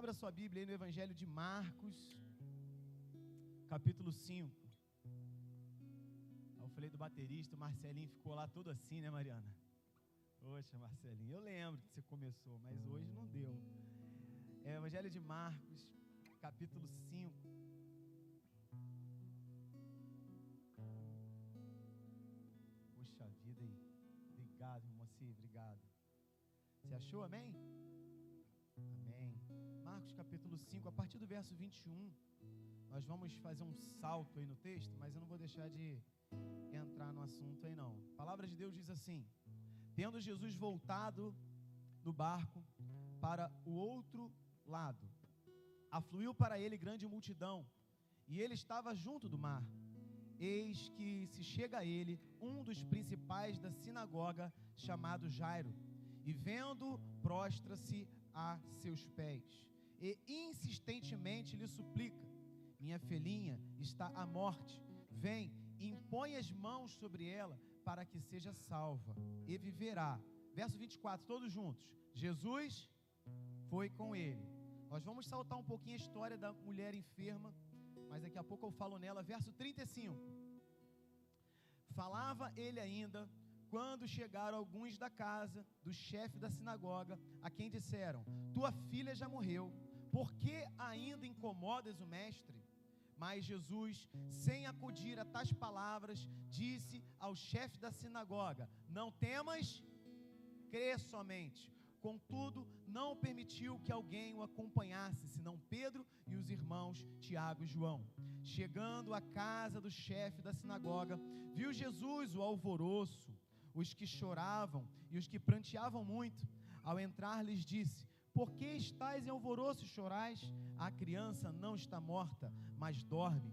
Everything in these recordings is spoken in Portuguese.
Abra sua Bíblia aí no Evangelho de Marcos, capítulo 5. Eu falei do baterista, o Marcelinho ficou lá todo assim, né, Mariana? Poxa, Marcelinho, eu lembro que você começou, mas hoje não deu. É Evangelho de Marcos, capítulo 5. Poxa vida aí. Obrigado, moci, obrigado. Você achou, amém? Amém. Marcos capítulo 5, a partir do verso 21. Nós vamos fazer um salto aí no texto, mas eu não vou deixar de entrar no assunto aí não. A palavra de Deus diz assim: Tendo Jesus voltado do barco para o outro lado, afluiu para ele grande multidão, e ele estava junto do mar. Eis que se chega a ele um dos principais da sinagoga, chamado Jairo, e vendo, prostra-se a seus pés, e insistentemente lhe suplica: Minha filhinha está à morte, vem, impõe as mãos sobre ela, para que seja salva, e viverá. Verso 24, todos juntos. Jesus foi com ele. Nós vamos saltar um pouquinho a história da mulher enferma, mas daqui a pouco eu falo nela. Verso 35. Falava ele ainda quando chegaram alguns da casa do chefe da sinagoga, a quem disseram: Tua filha já morreu, por que ainda incomodas o mestre? Mas Jesus, sem acudir a tais palavras, disse ao chefe da sinagoga: Não temas, crê somente. Contudo, não permitiu que alguém o acompanhasse, senão Pedro e os irmãos Tiago e João. Chegando à casa do chefe da sinagoga, viu Jesus o alvoroço, os que choravam e os que pranteavam muito. Ao entrar, lhes disse: Por que estáis em alvoroço e chorais? A criança não está morta, mas dorme.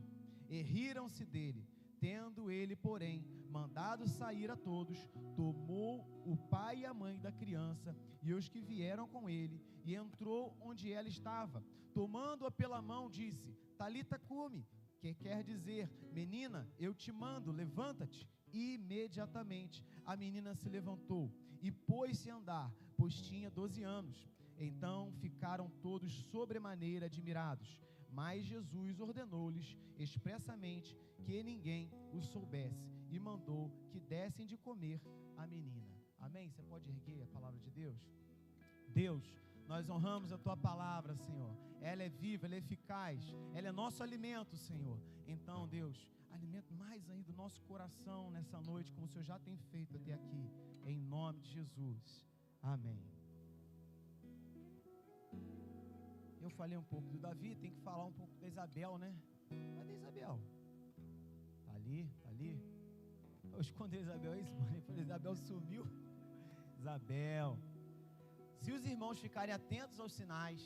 E riram-se dele. Tendo ele, porém, mandado sair a todos, tomou o pai e a mãe da criança e os que vieram com ele, e entrou onde ela estava. Tomando-a pela mão, disse: Talita cume, que quer dizer, menina, eu te mando, levanta-te. Imediatamente a menina se levantou e pôs-se a andar, pois tinha doze anos. Então ficaram todos sobremaneira admirados. Mas Jesus ordenou-lhes expressamente que ninguém o soubesse e mandou que dessem de comer a menina. Amém? Você pode erguer a palavra de Deus? Deus, nós honramos a tua palavra, Senhor. Ela é viva, ela é eficaz, ela é nosso alimento, Senhor. Então, Deus, alimenta mais ainda o nosso coração nessa noite, como o Senhor já tem feito até aqui, em nome de Jesus. Amém. Eu falei um pouco do Davi, tem que falar um pouco da Isabel, né? Cadê Isabel? Tá ali, tá ali. Eu escondi a Isabel, é isso, mano. Isabel sumiu. Isabel. Se os irmãos ficarem atentos aos sinais,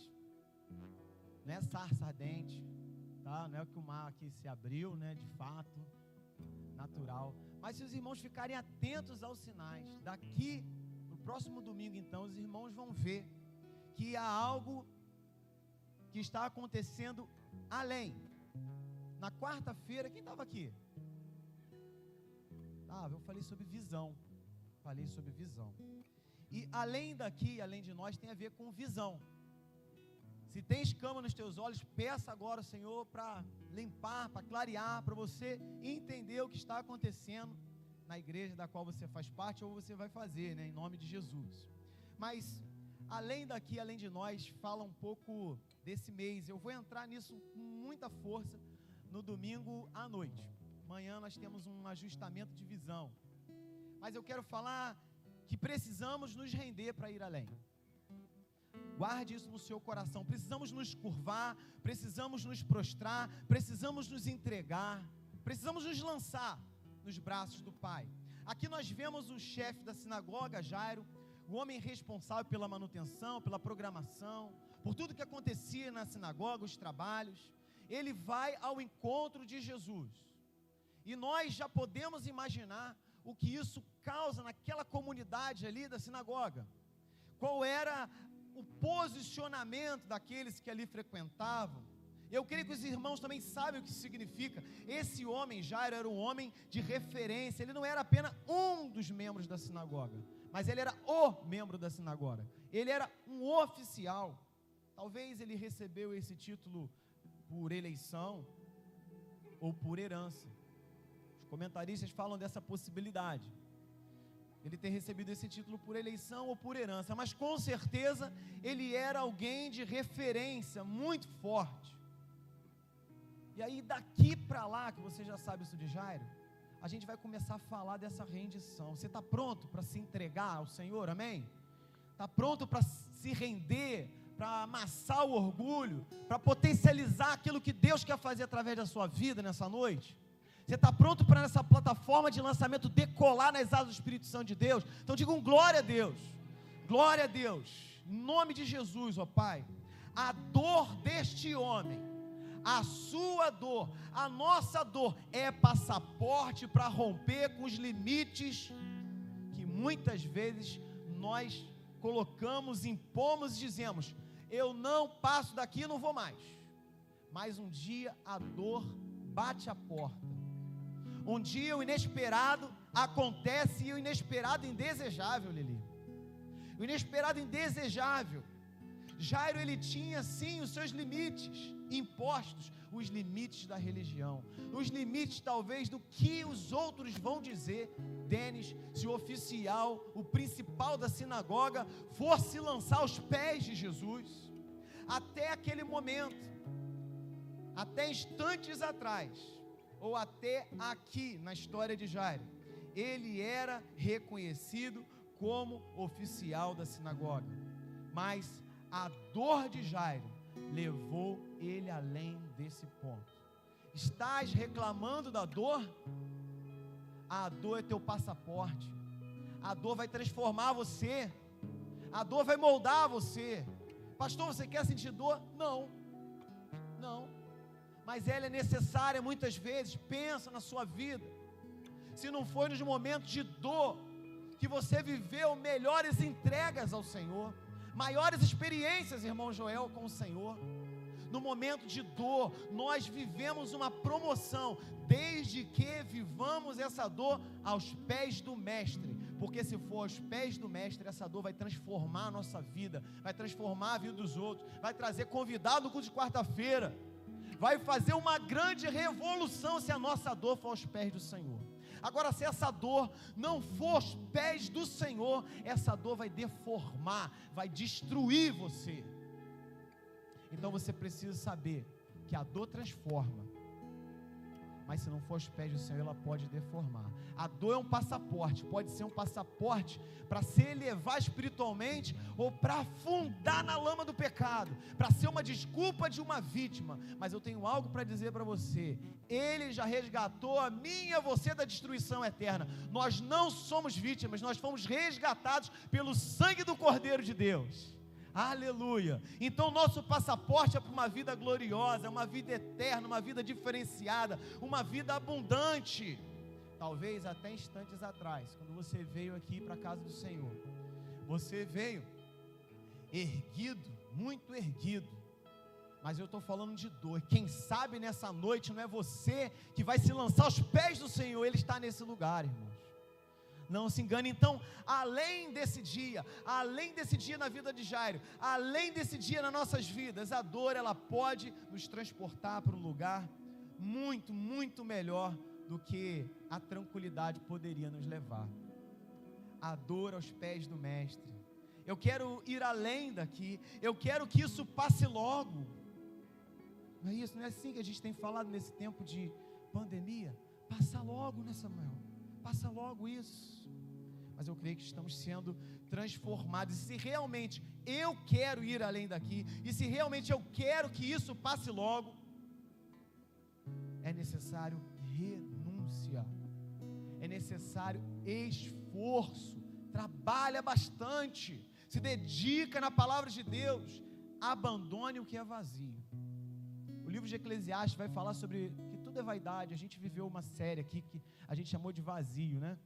não é sarça ardente, tá? Não é que o mar aqui se abriu, né? De fato, natural. Mas se os irmãos ficarem atentos aos sinais, daqui no próximo domingo, então, os irmãos vão ver que há algo que está acontecendo além. Na quarta-feira, quem estava aqui? Ah, eu falei sobre visão. Falei sobre visão. E além daqui, além de nós, tem a ver com visão. Se tem escama nos teus olhos, peça agora, Senhor, para limpar, para clarear, para você entender o que está acontecendo na igreja da qual você faz parte ou você vai fazer, né, em nome de Jesus. Mas além daqui, além de nós, fala um pouco desse mês. Eu vou entrar nisso com muita força no domingo à noite. Amanhã nós temos um ajustamento de visão. Mas eu quero falar que precisamos nos render para ir além. Guarde isso no seu coração. Precisamos nos curvar, precisamos nos prostrar, precisamos nos entregar, precisamos nos lançar nos braços do Pai. Aqui nós vemos o chefe da sinagoga, Jairo, o homem responsável pela manutenção, pela programação, por tudo que acontecia na sinagoga, os trabalhos. Ele vai ao encontro de Jesus. E nós já podemos imaginar o que isso causa naquela comunidade ali da sinagoga. Qual era o posicionamento daqueles que ali frequentavam. Eu creio que os irmãos também sabem o que significa. Esse homem, Jairo, era um homem de referência. Ele não era apenas um dos membros da sinagoga, mas ele era o membro da sinagoga. Ele era um oficial. Talvez ele recebeu esse título por eleição ou por herança. Os comentaristas falam dessa possibilidade. Ele ter recebido esse título por eleição ou por herança, mas com certeza ele era alguém de referência muito forte. E aí daqui para lá, que você já sabe isso de Jairo, a gente vai começar a falar dessa rendição. Você está pronto para se entregar ao Senhor? Amém? Está pronto para se render, para amassar o orgulho, para potencializar aquilo que Deus quer fazer através da sua vida nessa noite? Você está pronto para nessa plataforma de lançamento decolar nas asas do Espírito Santo de Deus? Então diga um glória a Deus. Glória a Deus. Em nome de Jesus, ó Pai. A dor deste homem, a sua dor, a nossa dor é passaporte para romper com os limites que muitas vezes nós colocamos, impomos e dizemos: eu não passo daqui, não vou mais. Mas um dia a dor bate a porta um dia o inesperado acontece e o inesperado indesejável, Lili. O inesperado indesejável. Jairo ele tinha sim os seus limites impostos, os limites da religião, os limites talvez do que os outros vão dizer. Denis, se o oficial, o principal da sinagoga, fosse lançar aos pés de Jesus, até aquele momento, até instantes atrás, ou até aqui na história de Jairo, ele era reconhecido como oficial da sinagoga. Mas a dor de Jairo levou ele além desse ponto. Estás reclamando da dor? A dor é teu passaporte. A dor vai transformar você. A dor vai moldar você. Pastor, você quer sentir dor? Não. Não mas ela é necessária muitas vezes. Pensa na sua vida. Se não foi nos momentos de dor que você viveu melhores entregas ao Senhor, maiores experiências, irmão Joel, com o Senhor. No momento de dor, nós vivemos uma promoção, desde que vivamos essa dor aos pés do Mestre, porque se for aos pés do Mestre, essa dor vai transformar a nossa vida, vai transformar a vida dos outros, vai trazer convidado no culto de quarta-feira vai fazer uma grande revolução se a nossa dor for aos pés do Senhor. Agora, se essa dor não for aos pés do Senhor, essa dor vai deformar, vai destruir você. Então você precisa saber que a dor transforma, mas se não for aos pés do Senhor, ela pode deformar. A dor é um passaporte, pode ser um passaporte para se elevar espiritualmente ou para afundar na lama do pecado, para ser uma desculpa de uma vítima. Mas eu tenho algo para dizer para você: Ele já resgatou a minha e você da destruição eterna. Nós não somos vítimas, nós fomos resgatados pelo sangue do Cordeiro de Deus. Aleluia. Então, nosso passaporte é para uma vida gloriosa, uma vida eterna, uma vida diferenciada, uma vida abundante. Talvez até instantes atrás, quando você veio aqui para a casa do Senhor, você veio erguido, muito erguido. Mas eu estou falando de dor. Quem sabe nessa noite não é você que vai se lançar aos pés do Senhor, Ele está nesse lugar, irmão. Não se engane. Então, além desse dia, além desse dia na vida de Jairo, além desse dia nas nossas vidas, a dor ela pode nos transportar para um lugar muito, muito melhor do que a tranquilidade poderia nos levar. A dor aos pés do mestre. Eu quero ir além daqui. Eu quero que isso passe logo. Não é isso? Não é assim que a gente tem falado nesse tempo de pandemia? Passa logo, né, Samuel? Passa logo isso mas eu creio que estamos sendo transformados. E se realmente eu quero ir além daqui, e se realmente eu quero que isso passe logo, é necessário renúncia, é necessário esforço, trabalha bastante, se dedica na palavra de Deus, abandone o que é vazio. O livro de Eclesiastes vai falar sobre que tudo é vaidade. A gente viveu uma série aqui que a gente chamou de vazio, né?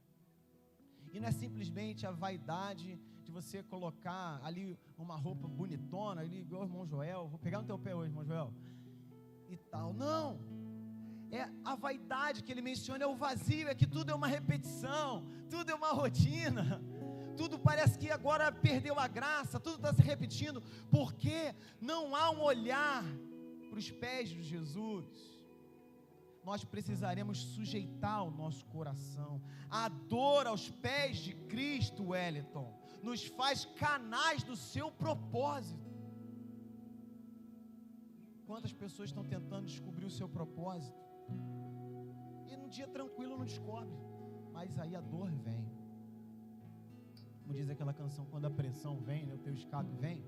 E não é simplesmente a vaidade de você colocar ali uma roupa bonitona, ali igual o irmão Joel, vou pegar no teu pé hoje, irmão Joel, e tal. Não. É a vaidade que ele menciona, é o vazio, é que tudo é uma repetição, tudo é uma rotina. tudo parece que agora perdeu a graça, tudo está se repetindo, porque não há um olhar para os pés de Jesus. Nós precisaremos sujeitar o nosso coração. A dor aos pés de Cristo, Wellington, nos faz canais do seu propósito. Quantas pessoas estão tentando descobrir o seu propósito? Num dia tranquilo não descobre. Mas aí a dor vem. Como diz aquela canção, quando a pressão vem, né, o teu escape vem,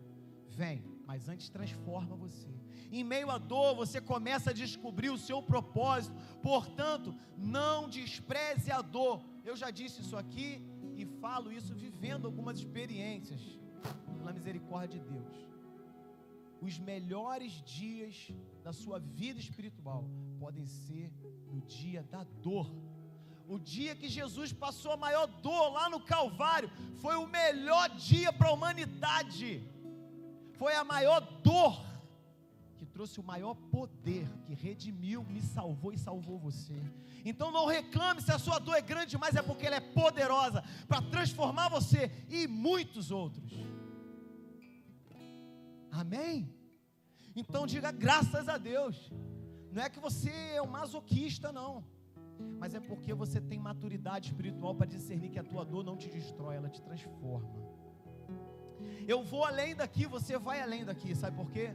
vem, mas antes transforma você. Em meio à dor, você começa a descobrir o seu propósito. Portanto, não despreze a dor. Eu já disse isso aqui e falo isso vivendo algumas experiências, pela misericórdia de Deus os melhores dias da sua vida espiritual podem ser no dia da dor. O dia que Jesus passou a maior dor lá no Calvário foi o melhor dia para a humanidade. Foi a maior dor que trouxe o maior poder, que redimiu, me salvou e salvou você. Então não reclame se a sua dor é grande demais, é porque ela é poderosa para transformar você e muitos outros. Amém? Então diga graças a Deus. Não é que você é um masoquista, não. Mas é porque você tem maturidade espiritual para discernir que a tua dor não te destrói, ela te transforma. Eu vou além daqui, você vai além daqui, sabe por quê?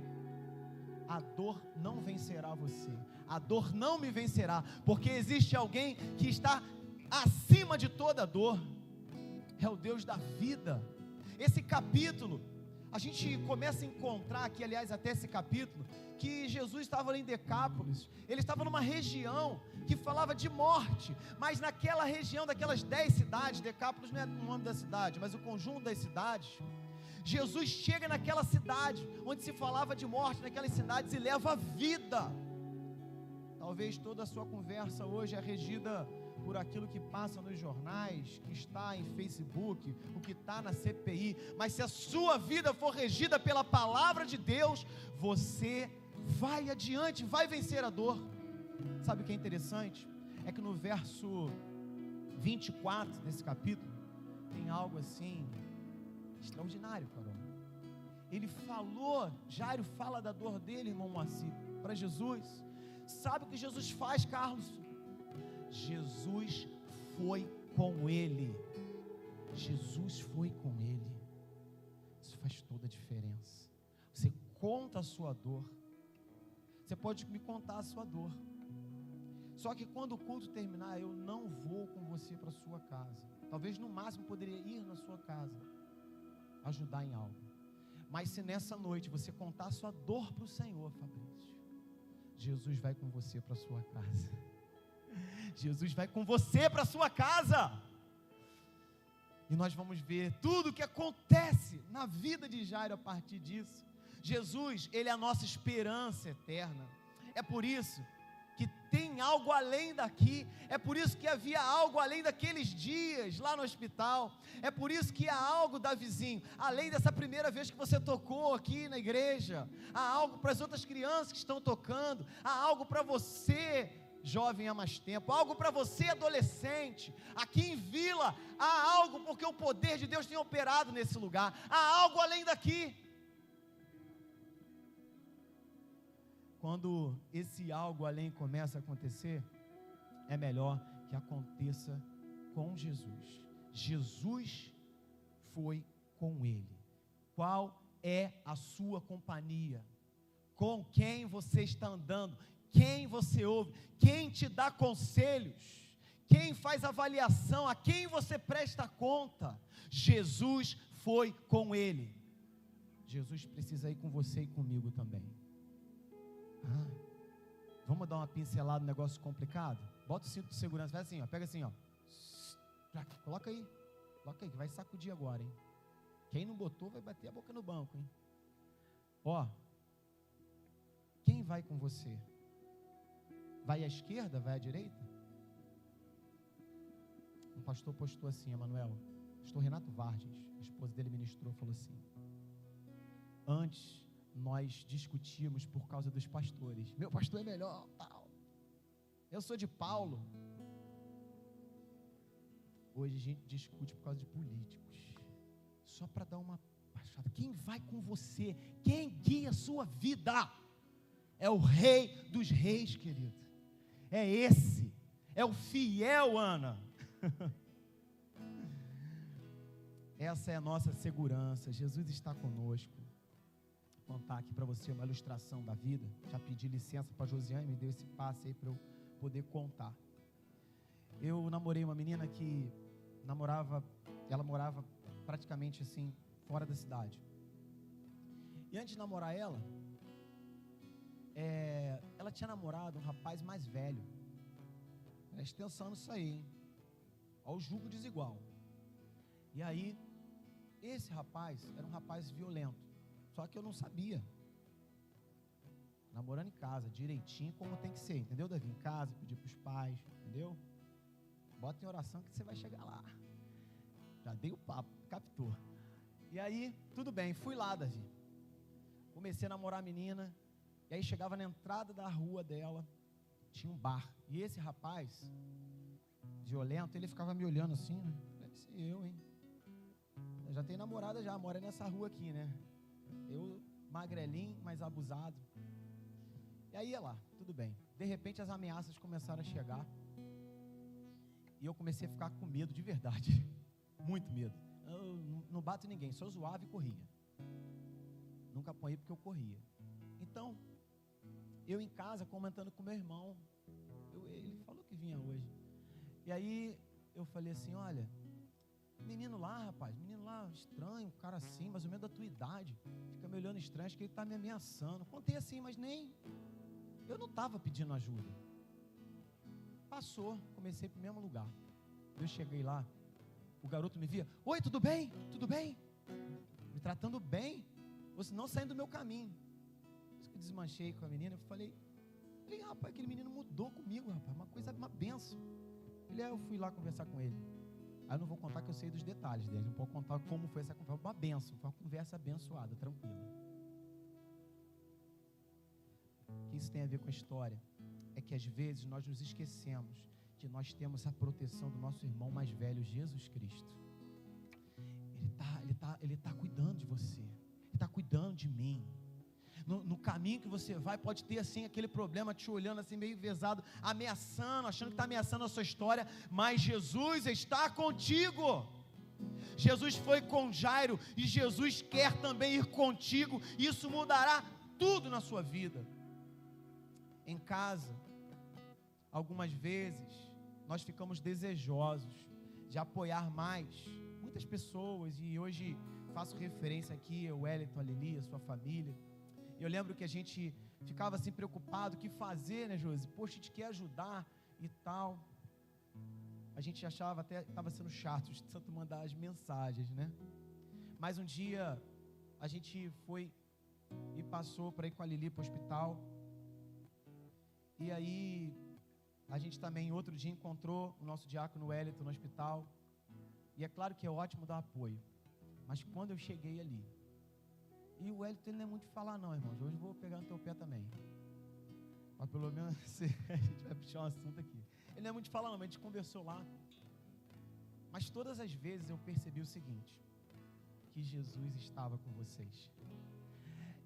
A dor não vencerá você, a dor não me vencerá, porque existe alguém que está acima de toda dor, é o Deus da vida. Esse capítulo a gente começa a encontrar aqui, aliás, até esse capítulo, que Jesus estava ali em Decápolis, ele estava numa região que falava de morte, mas naquela região, daquelas dez cidades, Decápolis não é o nome da cidade, mas o conjunto das cidades, Jesus chega naquela cidade, onde se falava de morte, naquelas cidades, e leva vida. Talvez toda a sua conversa hoje é regida por aquilo que passa nos jornais, que está em Facebook, o que está na CPI, mas se a sua vida for regida pela palavra de Deus, você vai adiante, vai vencer a dor. Sabe o que é interessante? É que no verso 24 desse capítulo, tem algo assim extraordinário, Carol. Ele falou, Jairo fala da dor dele, irmão Moacir, para Jesus. Sabe o que Jesus faz, Carlos? Jesus foi com ele. Jesus foi com ele. Isso faz toda a diferença. Você conta a sua dor. Você pode me contar a sua dor. Só que quando o culto terminar, eu não vou com você para sua casa. Talvez no máximo poderia ir na sua casa, ajudar em algo. Mas se nessa noite você contar a sua dor para o Senhor, Fabrício, Jesus vai com você para sua casa. Jesus vai com você para sua casa. E nós vamos ver tudo o que acontece na vida de Jairo a partir disso. Jesus, ele é a nossa esperança eterna. É por isso que tem algo além daqui. É por isso que havia algo além daqueles dias lá no hospital. É por isso que há algo da vizinho, além dessa primeira vez que você tocou aqui na igreja. Há algo para as outras crianças que estão tocando. Há algo para você jovem há mais tempo, algo para você, adolescente. Aqui em Vila, há algo porque o poder de Deus tem operado nesse lugar, há algo além daqui. Quando esse algo além começa a acontecer, é melhor que aconteça com Jesus. Jesus foi com ele. Qual é a sua companhia? Com quem você está andando? Quem você ouve, quem te dá conselhos, quem faz avaliação, a quem você presta conta. Jesus foi com ele. Jesus precisa ir com você e comigo também. Ah, vamos dar uma pincelada no negócio complicado? Bota o cinto de segurança, faz assim, ó, pega assim, ó. Coloca aí, coloca aí, que vai sacudir agora, hein? Quem não botou vai bater a boca no banco, hein? Ó, quem vai com você? Vai à esquerda, vai à direita? Um pastor postou assim, Emanuel, pastor Renato Vargas, a esposa dele ministrou, falou assim: Antes nós discutíamos por causa dos pastores. Meu pastor é melhor, tal. Eu sou de Paulo. Hoje a gente discute por causa de políticos. só para dar uma baixada. Quem vai com você? Quem guia a sua vida? É o Rei dos Reis, querido. É esse. É o fiel, Ana. Essa é a nossa segurança. Jesus está conosco. Vou contar aqui para você uma ilustração da vida. Já pedi licença para Josiane, me deu esse passe aí para eu poder contar. Eu namorei uma menina que namorava, ela morava praticamente assim, fora da cidade. E antes de namorar ela, é, ela tinha namorado um rapaz mais velho. Presta atenção nisso aí, hein? Ao julgo desigual. E aí, esse rapaz era um rapaz violento. Só que eu não sabia. Namorando em casa, direitinho, como tem que ser, entendeu, Davi? Em casa, pedir para os pais, entendeu? Bota em oração que você vai chegar lá. Já dei o papo, captou. E aí, tudo bem, fui lá, Davi. Comecei a namorar a menina. E aí chegava na entrada da rua dela, tinha um bar. E esse rapaz, violento, ele ficava me olhando assim, né? Deve ser eu, hein? Eu já tenho namorada já, mora nessa rua aqui, né? Eu, magrelinho, mas abusado. E aí ia lá, tudo bem. De repente as ameaças começaram a chegar. E eu comecei a ficar com medo de verdade. Muito medo. Eu não bato ninguém, só zoava e corria. Nunca apanhei porque eu corria. Então, eu em casa comentando com meu irmão. Eu, ele falou que vinha hoje. E aí eu falei assim: olha, menino lá, rapaz, menino lá, estranho, cara assim, mais ou menos da tua idade. Fica me olhando estranho, acho que ele está me ameaçando. Contei assim, mas nem. Eu não estava pedindo ajuda. Passou, comecei para o mesmo lugar. Eu cheguei lá, o garoto me via: Oi, tudo bem? Tudo bem? Me tratando bem, você não saindo do meu caminho desmanchei com a menina, eu falei, falei, rapaz, aquele menino mudou comigo, rapaz, uma coisa, uma benção. Ele, aí eu fui lá conversar com ele. Aí eu não vou contar que eu sei dos detalhes dele, não posso contar como foi essa conversa, uma benção, foi uma conversa abençoada, tranquila. O que isso tem a ver com a história? É que às vezes nós nos esquecemos que nós temos a proteção do nosso irmão mais velho, Jesus Cristo. Ele está ele tá, ele tá cuidando de você, ele está cuidando de mim no, no, caminho que você vai, pode ter assim aquele problema te olhando assim meio vezado, ameaçando, achando que está ameaçando a sua história, mas Jesus está contigo. Jesus foi com Jairo e Jesus quer também ir contigo. Isso mudará tudo na sua vida. Em casa, algumas vezes nós ficamos desejosos de apoiar mais muitas pessoas e hoje faço referência aqui ao Wellington, a Lili, a sua família eu lembro que a gente ficava assim preocupado, o que fazer, né, Josi? Poxa, a gente quer ajudar e tal. A gente achava até estava sendo chato de tanto mandar as mensagens, né? Mas um dia a gente foi e passou para ir com a Lili para o hospital. E aí a gente também outro dia encontrou o nosso diácono Wellington no hospital. E é claro que é ótimo dar apoio. Mas quando eu cheguei ali, e o Wellington não é muito de falar, não, irmãos. Hoje eu vou pegar no teu pé também. Mas pelo menos a gente vai puxar um assunto aqui. Ele não é muito de falar, não, mas a gente conversou lá. Mas todas as vezes eu percebi o seguinte: que Jesus estava com vocês.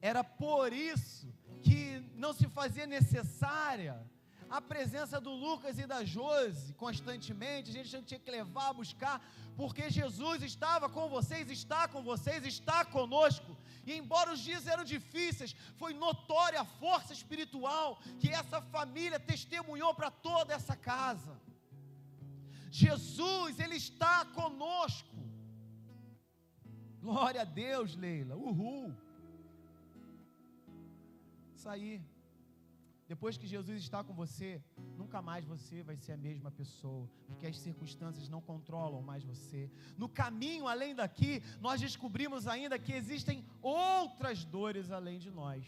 Era por isso que não se fazia necessária a presença do Lucas e da Jose constantemente, a gente tinha que levar buscar, porque Jesus estava com vocês, está com vocês, está conosco. E embora os dias eram difíceis, foi notória a força espiritual que essa família testemunhou para toda essa casa. Jesus, Ele está conosco. Glória a Deus, Leila. Uhul. Isso aí. Depois que Jesus está com você, nunca mais você vai ser a mesma pessoa, porque as circunstâncias não controlam mais você. No caminho além daqui, nós descobrimos ainda que existem outras dores além de nós.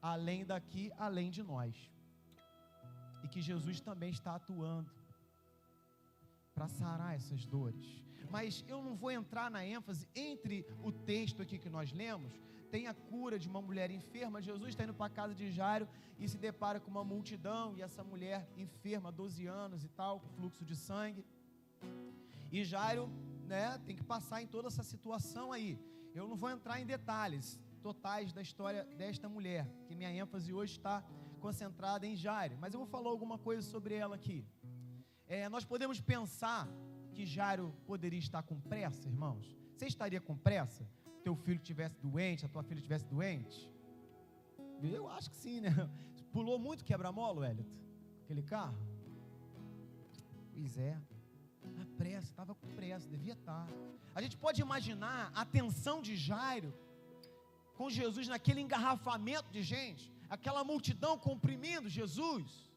Além daqui, além de nós. E que Jesus também está atuando para sarar essas dores. Mas eu não vou entrar na ênfase entre o texto aqui que nós lemos tem a cura de uma mulher enferma. Jesus está indo para a casa de Jairo e se depara com uma multidão e essa mulher enferma, 12 anos e tal, com fluxo de sangue. E Jairo né, tem que passar em toda essa situação aí. Eu não vou entrar em detalhes totais da história desta mulher, que minha ênfase hoje está concentrada em Jairo, mas eu vou falar alguma coisa sobre ela aqui. É, nós podemos pensar que Jairo poderia estar com pressa, irmãos. Você estaria com pressa? Teu filho estivesse doente, a tua filha estivesse doente? Eu acho que sim, né? Pulou muito quebra-mola, Wellington? Aquele carro? Pois é. A pressa, estava com pressa, devia estar. A gente pode imaginar a tensão de Jairo com Jesus naquele engarrafamento de gente, aquela multidão comprimindo Jesus.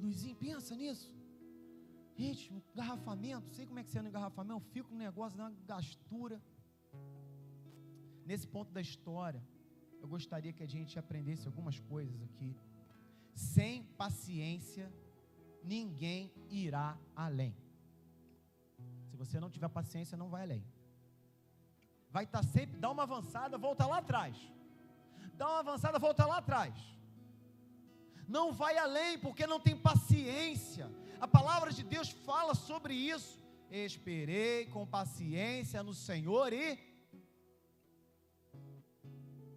Luizinho, pensa nisso. Gente, um engarrafamento, sei como é que você é no engarrafamento, fico no negócio, dá uma gastura. Nesse ponto da história, eu gostaria que a gente aprendesse algumas coisas aqui. Sem paciência, ninguém irá além. Se você não tiver paciência, não vai além. Vai estar sempre, dá uma avançada, volta lá atrás. Dá uma avançada, volta lá atrás. Não vai além, porque não tem paciência. A palavra de Deus fala sobre isso. Esperei com paciência no Senhor e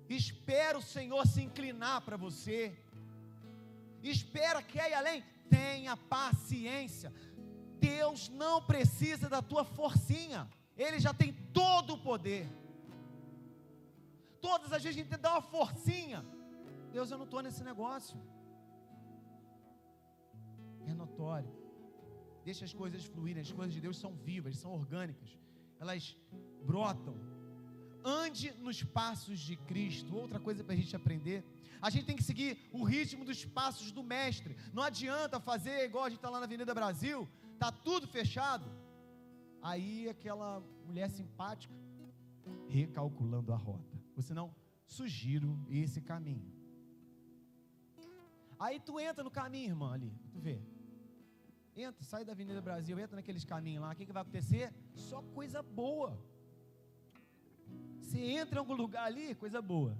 espero o Senhor se inclinar para você. Espera que ir além. Tenha paciência. Deus não precisa da tua forcinha. Ele já tem todo o poder. Todas as vezes a gente tem que dar uma forcinha. Deus, eu não estou nesse negócio. É notório. Deixa as coisas fluírem. As coisas de Deus são vivas, são orgânicas. Elas brotam. Ande nos passos de Cristo. Outra coisa para a gente aprender. A gente tem que seguir o ritmo dos passos do Mestre. Não adianta fazer igual a gente está lá na Avenida Brasil. Está tudo fechado Aí aquela mulher simpática, recalculando a rota. Você não, sugiro esse caminho. Aí tu entra no caminho, irmã, ali, tu vê. Entra, sai da Avenida Brasil, entra naqueles caminhos lá, o que, que vai acontecer? Só coisa boa. Você entra em algum lugar ali, coisa boa.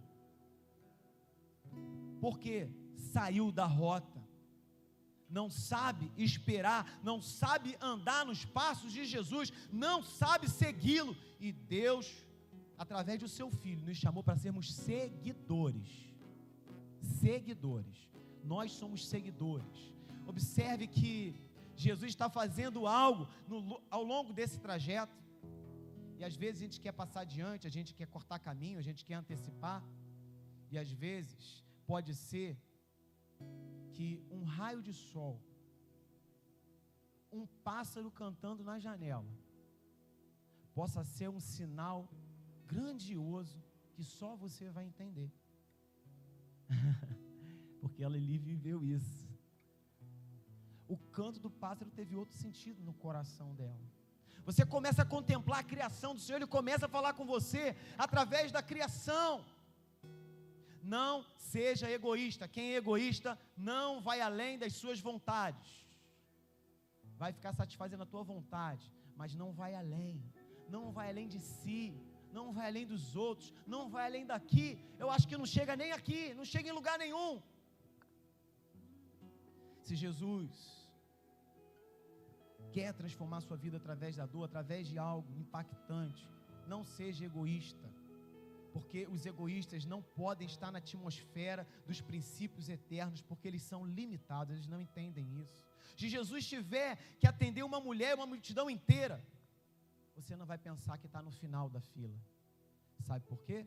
Porque saiu da rota não sabe esperar, não sabe andar nos passos de Jesus, não sabe segui-lo. E Deus, através do seu filho, nos chamou para sermos seguidores. Seguidores. Nós somos seguidores. Observe que Jesus está fazendo algo no, ao longo desse trajeto. E às vezes a gente quer passar adiante, a gente quer cortar caminho, a gente quer antecipar. E às vezes pode ser que um raio de sol, um pássaro cantando na janela, possa ser um sinal grandioso que só você vai entender. Porque ela ali viveu isso. O canto do pássaro teve outro sentido no coração dela. Você começa a contemplar a criação do Senhor, Ele começa a falar com você através da criação. Não seja egoísta. Quem é egoísta não vai além das suas vontades. Vai ficar satisfazendo a tua vontade, mas não vai além. Não vai além de si, não vai além dos outros, não vai além daqui. Eu acho que não chega nem aqui, não chega em lugar nenhum. Se Jesus quer transformar sua vida através da dor, através de algo impactante, não seja egoísta porque os egoístas não podem estar na atmosfera dos princípios eternos, porque eles são limitados, eles não entendem isso. Se Jesus tiver que atender uma mulher, uma multidão inteira, você não vai pensar que está no final da fila. Sabe por quê?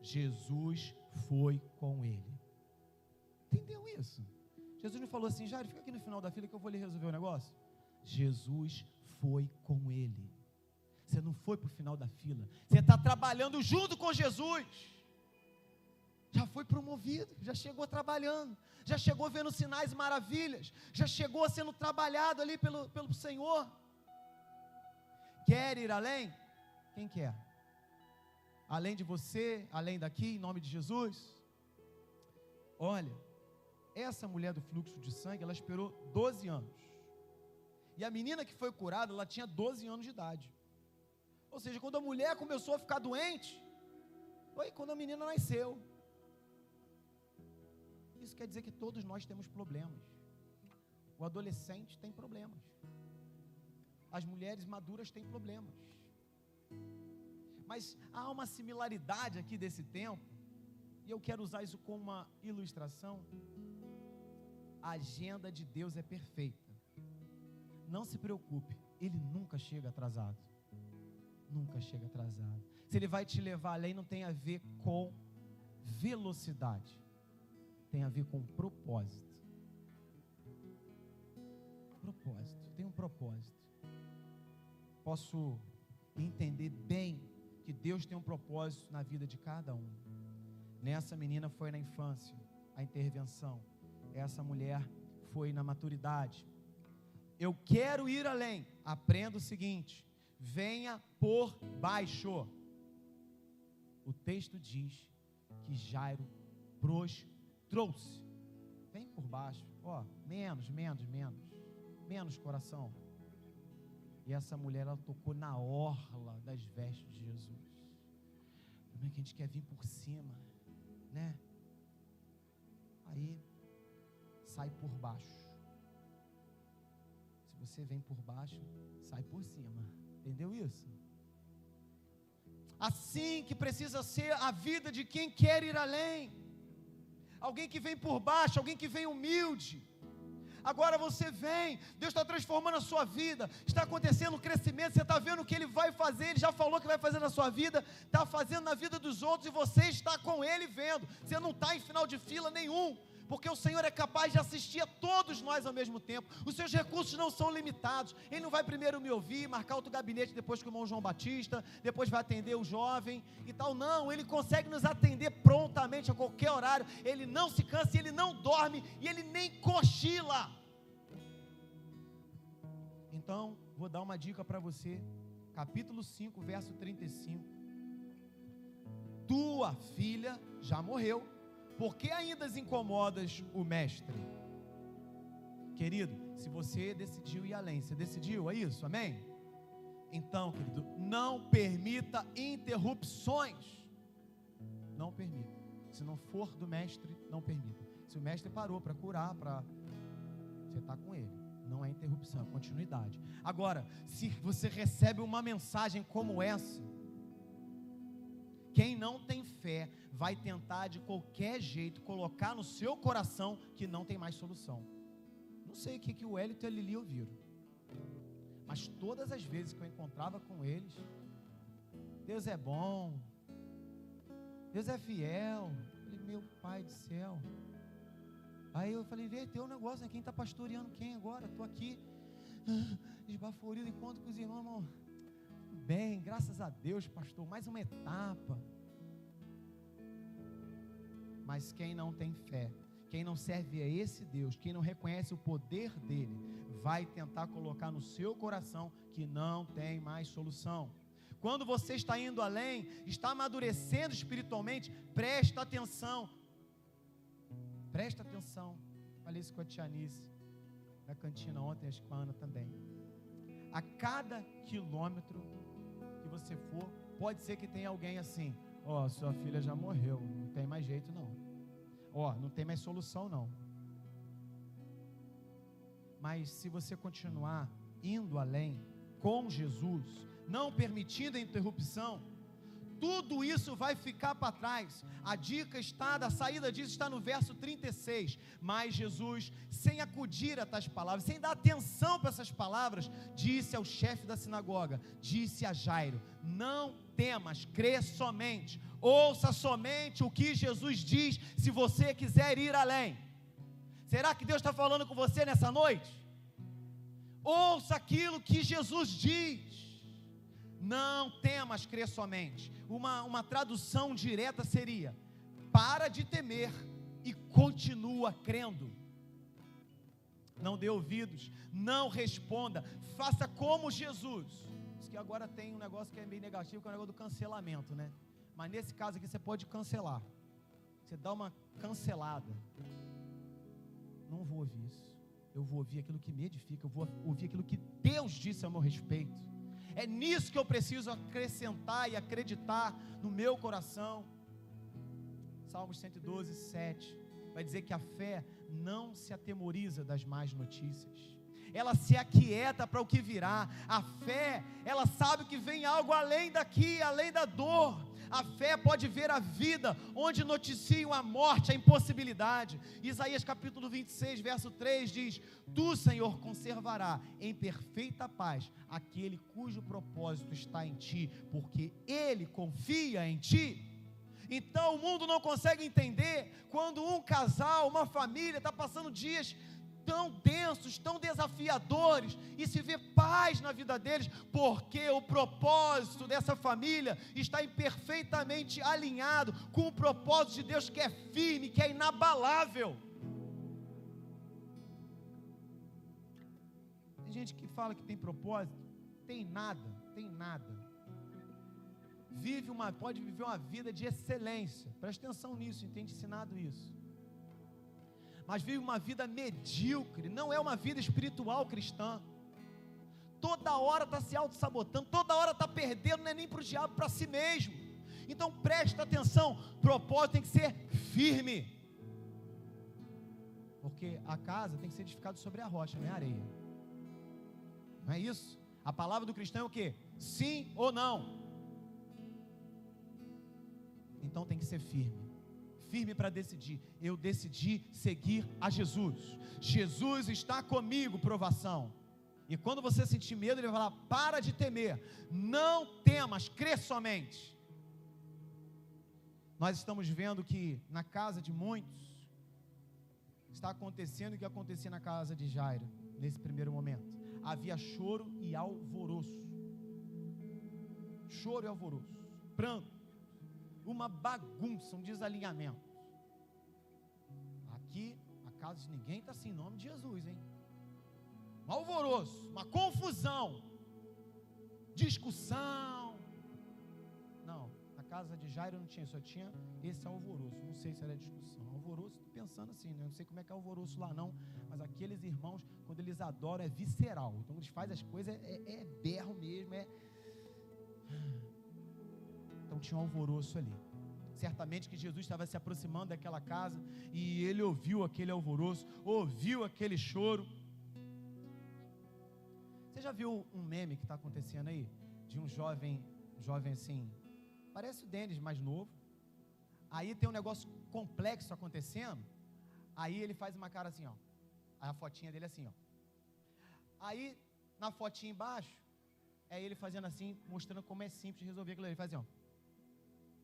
Jesus foi com ele. Entendeu isso? Jesus não falou assim, Jair, fica aqui no final da fila que eu vou lhe resolver o negócio. Jesus foi com ele. Você não foi para o final da fila. Você está trabalhando junto com Jesus. Já foi promovido, já chegou trabalhando, já chegou vendo sinais e maravilhas, já chegou sendo trabalhado ali pelo, pelo Senhor. Quer ir além? Quem quer? Além de você, além daqui, em nome de Jesus? Olha, essa mulher do fluxo de sangue, ela esperou 12 anos. E a menina que foi curada, ela tinha 12 anos de idade. Ou seja, quando a mulher começou a ficar doente, foi quando a menina nasceu. Isso quer dizer que todos nós temos problemas. O adolescente tem problemas. As mulheres maduras têm problemas. Mas há uma similaridade aqui desse tempo, e eu quero usar isso como uma ilustração. A agenda de Deus é perfeita. Não se preocupe, Ele nunca chega atrasado. Nunca chega atrasado. Se Ele vai te levar além, não tem a ver com velocidade, tem a ver com propósito. Propósito, tem um propósito. Posso entender bem que Deus tem um propósito na vida de cada um. Nessa menina foi na infância a intervenção. Essa mulher foi na maturidade. Eu quero ir além. Aprenda o seguinte: venha por baixo. O texto diz que Jairo trouxe. Vem por baixo. Ó, menos, menos, menos. Menos coração. E essa mulher, ela tocou na orla das vestes de Jesus. Como é que a gente quer vir por cima, né? Aí, sai por baixo. Você vem por baixo, sai por cima. Entendeu isso? Assim que precisa ser a vida de quem quer ir além. Alguém que vem por baixo, alguém que vem humilde agora você vem, Deus está transformando a sua vida, está acontecendo um crescimento, você está vendo o que Ele vai fazer, Ele já falou que vai fazer na sua vida, está fazendo na vida dos outros e você está com Ele vendo, você não está em final de fila nenhum, porque o Senhor é capaz de assistir a todos nós ao mesmo tempo. Os seus recursos não são limitados. Ele não vai primeiro me ouvir, marcar outro gabinete depois com o irmão João Batista, depois vai atender o jovem e tal. Não, ele consegue nos atender prontamente a qualquer horário. Ele não se cansa, ele não dorme e ele nem cochila. Então, vou dar uma dica para você. Capítulo 5, verso 35. Tua filha já morreu por que ainda incomodas o mestre? Querido, se você decidiu ir além, você decidiu, é isso, amém? Então, querido, não permita interrupções. Não permita. Se não for do mestre, não permita. Se o mestre parou para curar, para você está com ele. Não é interrupção, é continuidade. Agora, se você recebe uma mensagem como essa, quem não tem fé vai tentar de qualquer jeito colocar no seu coração que não tem mais solução. Não sei o que, que o Hélio e a Lili ouviram. Mas todas as vezes que eu encontrava com eles, Deus é bom, Deus é fiel. Eu falei, meu pai do céu. Aí eu falei, vê, tem um negócio, né? quem está pastoreando quem agora? Estou aqui, esbaforido, encontro com os irmãos, irmão bem, graças a Deus, pastor, mais uma etapa. Mas quem não tem fé, quem não serve a esse Deus, quem não reconhece o poder dele, vai tentar colocar no seu coração que não tem mais solução. Quando você está indo além, está amadurecendo espiritualmente, presta atenção. Presta atenção. Falei isso com a Tianice na cantina ontem, acho que com a Ana também. A cada quilômetro você for, pode ser que tenha alguém assim: Ó, oh, sua filha já morreu, não tem mais jeito não. Ó, oh, não tem mais solução não. Mas se você continuar indo além com Jesus, não permitindo a interrupção, tudo isso vai ficar para trás. A dica está, da saída disso está no verso 36. Mas Jesus, sem acudir a tais palavras, sem dar atenção para essas palavras, disse ao chefe da sinagoga, disse a Jairo: Não temas, crê somente, ouça somente o que Jesus diz, se você quiser ir além. Será que Deus está falando com você nessa noite? Ouça aquilo que Jesus diz. Não temas, crê somente. Uma, uma tradução direta seria: para de temer e continua crendo. Não dê ouvidos, não responda, faça como Jesus. Isso que agora tem um negócio que é meio negativo, que é o negócio do cancelamento, né? Mas nesse caso aqui você pode cancelar. Você dá uma cancelada. Não vou ouvir isso. Eu vou ouvir aquilo que me edifica, eu vou ouvir aquilo que Deus disse a meu respeito. É nisso que eu preciso acrescentar e acreditar no meu coração. Salmos 112, 7 vai dizer que a fé não se atemoriza das más notícias. ela se aquieta para o que virá. A fé, ela sabe que vem algo além daqui, além da dor. A fé pode ver a vida onde noticiam a morte, a impossibilidade. Isaías capítulo 26, verso 3 diz: Tu, Senhor, conservará em perfeita paz aquele cujo propósito está em ti, porque ele confia em ti. Então o mundo não consegue entender quando um casal, uma família está passando dias tão densos, tão desafiadores, e se vê paz na vida deles, porque o propósito dessa família está perfeitamente alinhado com o propósito de Deus que é firme, que é inabalável. Tem gente que fala que tem propósito, tem nada, tem nada. Vive uma, pode viver uma vida de excelência. Preste atenção nisso, tem ensinado isso mas vive uma vida medíocre, não é uma vida espiritual cristã. Toda hora está se auto-sabotando, toda hora está perdendo, não é nem para o diabo, para si mesmo. Então preste atenção, propósito tem que ser firme. Porque a casa tem que ser edificada sobre a rocha, não é areia. Não é isso? A palavra do cristão é o que? Sim ou não? Então tem que ser firme firme para decidir. Eu decidi seguir a Jesus. Jesus está comigo, provação. E quando você sentir medo, ele vai falar: para de temer, não temas, crê somente. Nós estamos vendo que na casa de muitos está acontecendo o que acontecia na casa de Jairo, nesse primeiro momento. Havia choro e alvoroço. Choro e alvoroço. Pranto uma bagunça, um desalinhamento. Aqui, a casa de ninguém está assim, em nome de Jesus, hein? Um alvoroço, uma confusão, discussão. Não, na casa de Jairo não tinha, só tinha esse alvoroço. Não sei se era discussão. Alvoroço, estou pensando assim, né? Não sei como é que é alvoroço lá não, mas aqueles irmãos, quando eles adoram, é visceral. Então eles fazem as coisas, é, é, é berro mesmo, é então tinha um alvoroço ali. Certamente que Jesus estava se aproximando daquela casa e ele ouviu aquele alvoroço, ouviu aquele choro. Você já viu um meme que está acontecendo aí? De um jovem, jovem assim, parece o Denis, mais novo. Aí tem um negócio complexo acontecendo. Aí ele faz uma cara assim, ó. A fotinha dele é assim, ó. Aí, na fotinha embaixo, é ele fazendo assim, mostrando como é simples resolver aquilo. Ele faz assim, ó.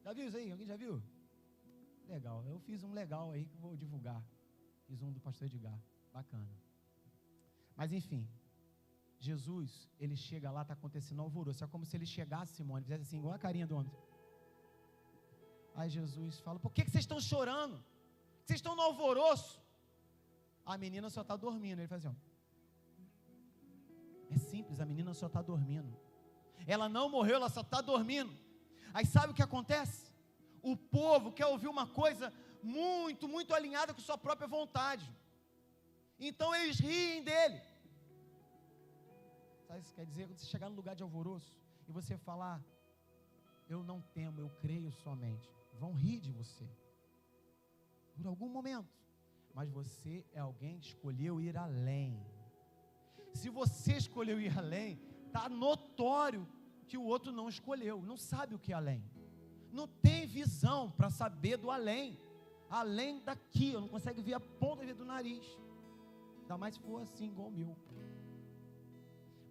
Já viu isso aí? Alguém já viu? Legal. Eu fiz um legal aí que vou divulgar. Fiz um do pastor Edgar. Bacana. Mas enfim, Jesus, ele chega lá, está acontecendo alvoroço. É como se ele chegasse, Simone, fizesse assim, igual a carinha do homem. Aí Jesus fala: Por que, que vocês estão chorando? Vocês estão no alvoroço? A menina só está dormindo. Ele faz assim: ó. É simples, a menina só está dormindo. Ela não morreu, ela só está dormindo. Aí sabe o que acontece? O povo quer ouvir uma coisa muito, muito alinhada com sua própria vontade. Então eles riem dele. Sabe isso quer dizer? Quando você chegar no lugar de alvoroço e você falar, eu não temo, eu creio somente, vão rir de você. Por algum momento. Mas você é alguém que escolheu ir além. Se você escolheu ir além, está notório que o outro não escolheu, não sabe o que é além, não tem visão para saber do além, além daqui, eu não consegue ver a ponta do nariz, ainda mais se for assim, igual o meu.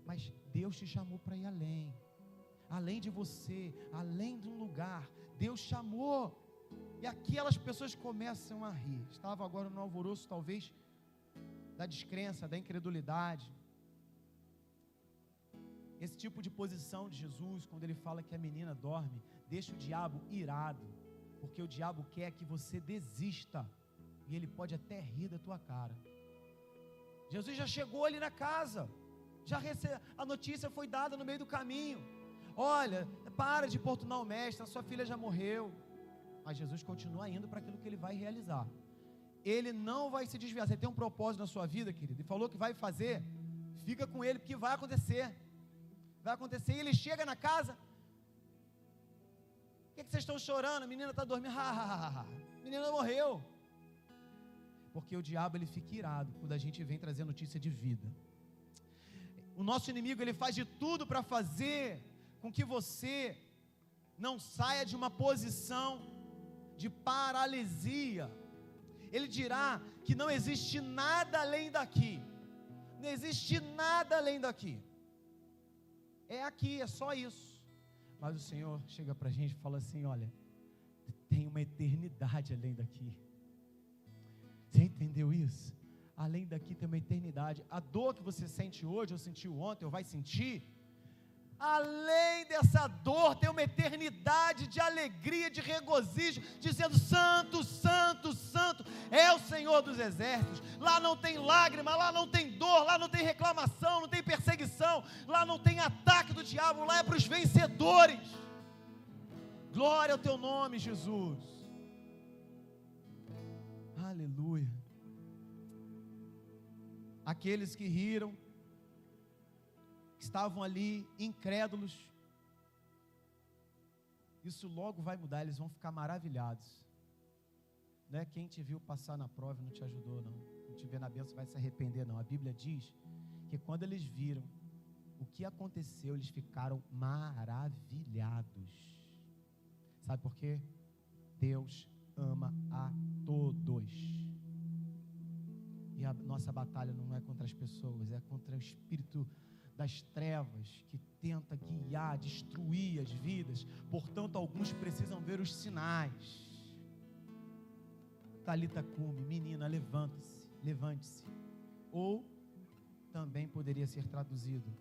Mas Deus te chamou para ir além, além de você, além de um lugar, Deus chamou, e aquelas pessoas começam a rir. Estava agora no alvoroço, talvez, da descrença, da incredulidade, esse tipo de posição de Jesus, quando ele fala que a menina dorme, deixa o diabo irado, porque o diabo quer que você desista, e ele pode até rir da tua cara. Jesus já chegou ali na casa, já rece... a notícia foi dada no meio do caminho. Olha, para de importunar o mestre, a sua filha já morreu. Mas Jesus continua indo para aquilo que ele vai realizar. Ele não vai se desviar. Você tem um propósito na sua vida, querido, e falou que vai fazer, fica com ele, porque vai acontecer vai acontecer. E ele chega na casa. O que, que vocês estão chorando? A menina está dormindo. menina morreu. Porque o diabo ele fica irado quando a gente vem trazer notícia de vida. O nosso inimigo ele faz de tudo para fazer com que você não saia de uma posição de paralisia. Ele dirá que não existe nada além daqui. Não existe nada além daqui. É aqui, é só isso. Mas o Senhor chega para a gente e fala assim: olha, tem uma eternidade além daqui. Você entendeu isso? Além daqui tem uma eternidade. A dor que você sente hoje, ou sentiu ontem, ou vai sentir, além dessa dor, tem uma eternidade de alegria, de regozijo, dizendo: Santo, Santo, Santo é o Senhor dos exércitos. Lá não tem lágrima, lá não tem dor, lá não tem reclamação, não tem perseguição, lá não tem ataque do diabo, lá é para os vencedores. Glória ao teu nome, Jesus. Aleluia. Aqueles que riram, estavam ali incrédulos. Isso logo vai mudar, eles vão ficar maravilhados. Não é quem te viu passar na prova não te ajudou, não. Não te vê na bênção vai se arrepender, não. A Bíblia diz que quando eles viram o que aconteceu, eles ficaram maravilhados. Sabe por quê? Deus ama a todos. E a nossa batalha não é contra as pessoas, é contra o espírito das trevas que tenta guiar, destruir as vidas. Portanto, alguns precisam ver os sinais. Talita cume, menina, levanta-se, levante-se. Ou também poderia ser traduzido: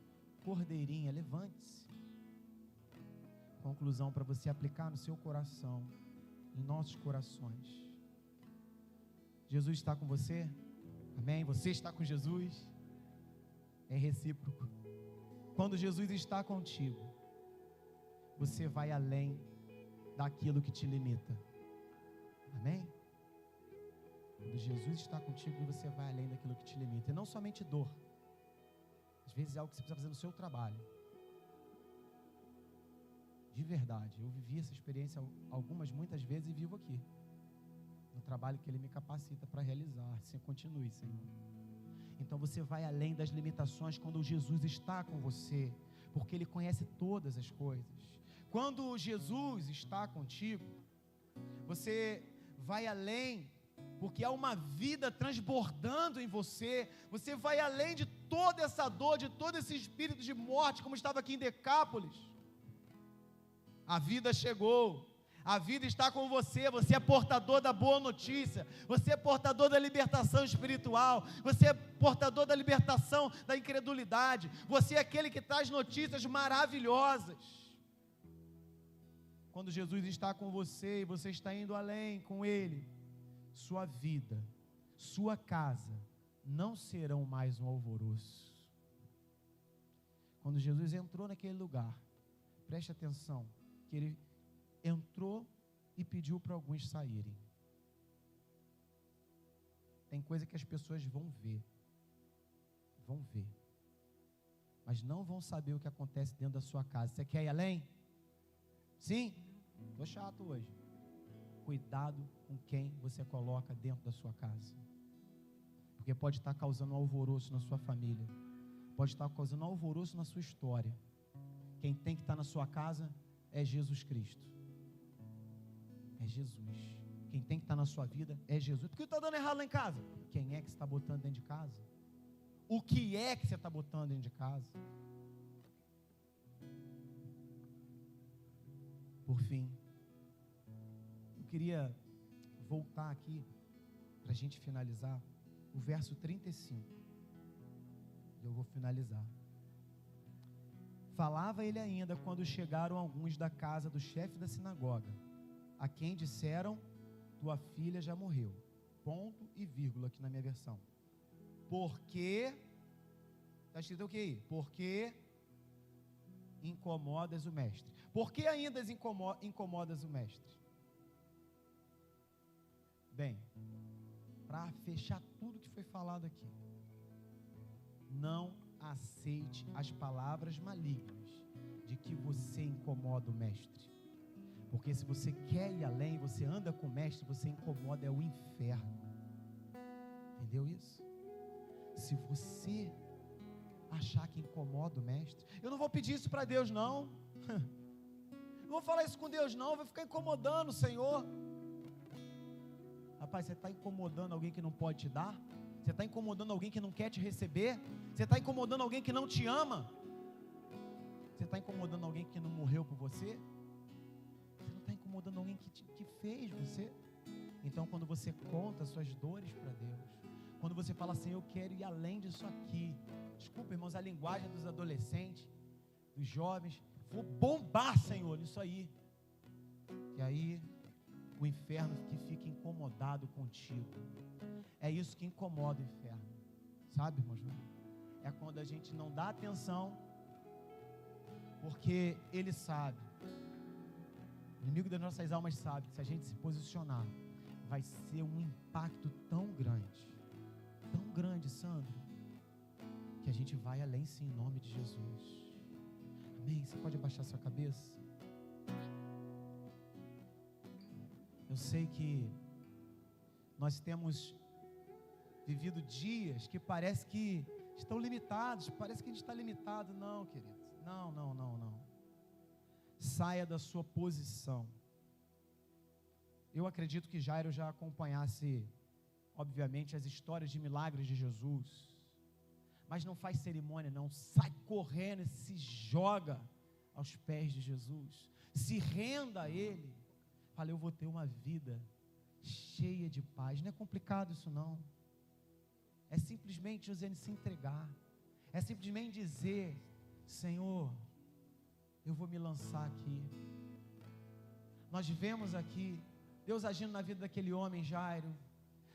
Cordeirinha, levante-se. Conclusão para você aplicar no seu coração, em nossos corações. Jesus está com você? Amém? Você está com Jesus? É recíproco. Quando Jesus está contigo, você vai além daquilo que te limita. Amém? Quando Jesus está contigo, você vai além daquilo que te limita. E não somente dor. Às vezes é algo que você precisa fazer no seu trabalho. De verdade, eu vivi essa experiência algumas, muitas vezes e vivo aqui. No trabalho que Ele me capacita para realizar. Assim, continue, Senhor. Então você vai além das limitações quando Jesus está com você, porque Ele conhece todas as coisas. Quando Jesus está contigo, você vai além, porque há uma vida transbordando em você, você vai além de toda essa dor, de todo esse espírito de morte, como estava aqui em Decápolis. A vida chegou, a vida está com você, você é portador da boa notícia, você é portador da libertação espiritual, você é portador da libertação da incredulidade, você é aquele que traz notícias maravilhosas. Quando Jesus está com você e você está indo além com Ele, sua vida, sua casa não serão mais um alvoroço. Quando Jesus entrou naquele lugar, preste atenção, que ele entrou e pediu para alguns saírem. Tem coisa que as pessoas vão ver, vão ver, mas não vão saber o que acontece dentro da sua casa. Você quer ir além? Sim? Estou chato hoje. Cuidado com quem você coloca dentro da sua casa, porque pode estar causando um alvoroço na sua família, pode estar causando um alvoroço na sua história. Quem tem que estar na sua casa é Jesus Cristo é Jesus. Quem tem que estar na sua vida é Jesus. Por que está dando errado lá em casa? Quem é que está botando dentro de casa? O que é que você está botando dentro de casa? Por fim, eu queria voltar aqui para a gente finalizar o verso 35. Eu vou finalizar. Falava ele ainda quando chegaram alguns da casa do chefe da sinagoga a quem disseram: Tua filha já morreu. Ponto e vírgula aqui na minha versão. Porque, está escrito o que aí? Porque incomodas o mestre. Por que ainda incomodas o mestre? Bem, para fechar tudo que foi falado aqui, não aceite as palavras malignas de que você incomoda o mestre. Porque se você quer ir além, você anda com o mestre, você incomoda é o inferno. Entendeu isso? Se você achar que incomoda o mestre. Eu não vou pedir isso para Deus, não. Não vou falar isso com Deus, não. Vou ficar incomodando o Senhor. Rapaz, você está incomodando alguém que não pode te dar? Você está incomodando alguém que não quer te receber? Você está incomodando alguém que não te ama? Você está incomodando alguém que não morreu por você? Incomodando alguém que, te, que fez você? Então, quando você conta suas dores para Deus, quando você fala assim, eu quero ir além disso aqui, desculpa, irmãos, a linguagem dos adolescentes, dos jovens, vou bombar, Senhor, nisso aí. E aí, o inferno que fica incomodado contigo. É isso que incomoda o inferno. Sabe, irmãos? É quando a gente não dá atenção, porque ele sabe. Inimigo das nossas almas sabe que se a gente se posicionar, vai ser um impacto tão grande, tão grande, Sandro, que a gente vai além sim em nome de Jesus. Amém? Você pode abaixar sua cabeça? Eu sei que nós temos vivido dias que parece que estão limitados, parece que a gente está limitado. Não, queridos, não, não, não, não. Saia da sua posição. Eu acredito que Jairo já acompanhasse, obviamente, as histórias de milagres de Jesus. Mas não faz cerimônia, não. Sai correndo e se joga aos pés de Jesus. Se renda a Ele. Fala, eu vou ter uma vida cheia de paz. Não é complicado isso, não. É simplesmente Josiane se entregar. É simplesmente dizer: Senhor, eu vou me lançar aqui. Nós vemos aqui Deus agindo na vida daquele homem Jairo,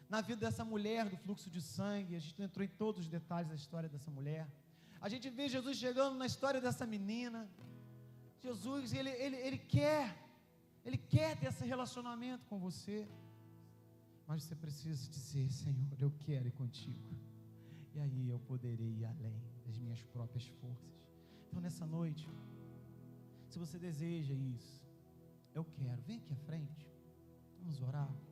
na vida dessa mulher do fluxo de sangue. A gente não entrou em todos os detalhes da história dessa mulher. A gente vê Jesus chegando na história dessa menina. Jesus, ele, ele, ele quer, ele quer ter esse relacionamento com você. Mas você precisa dizer, Senhor, eu quero ir contigo. E aí eu poderei ir além das minhas próprias forças. Então nessa noite, se você deseja isso, eu quero, vem aqui à frente. Vamos orar.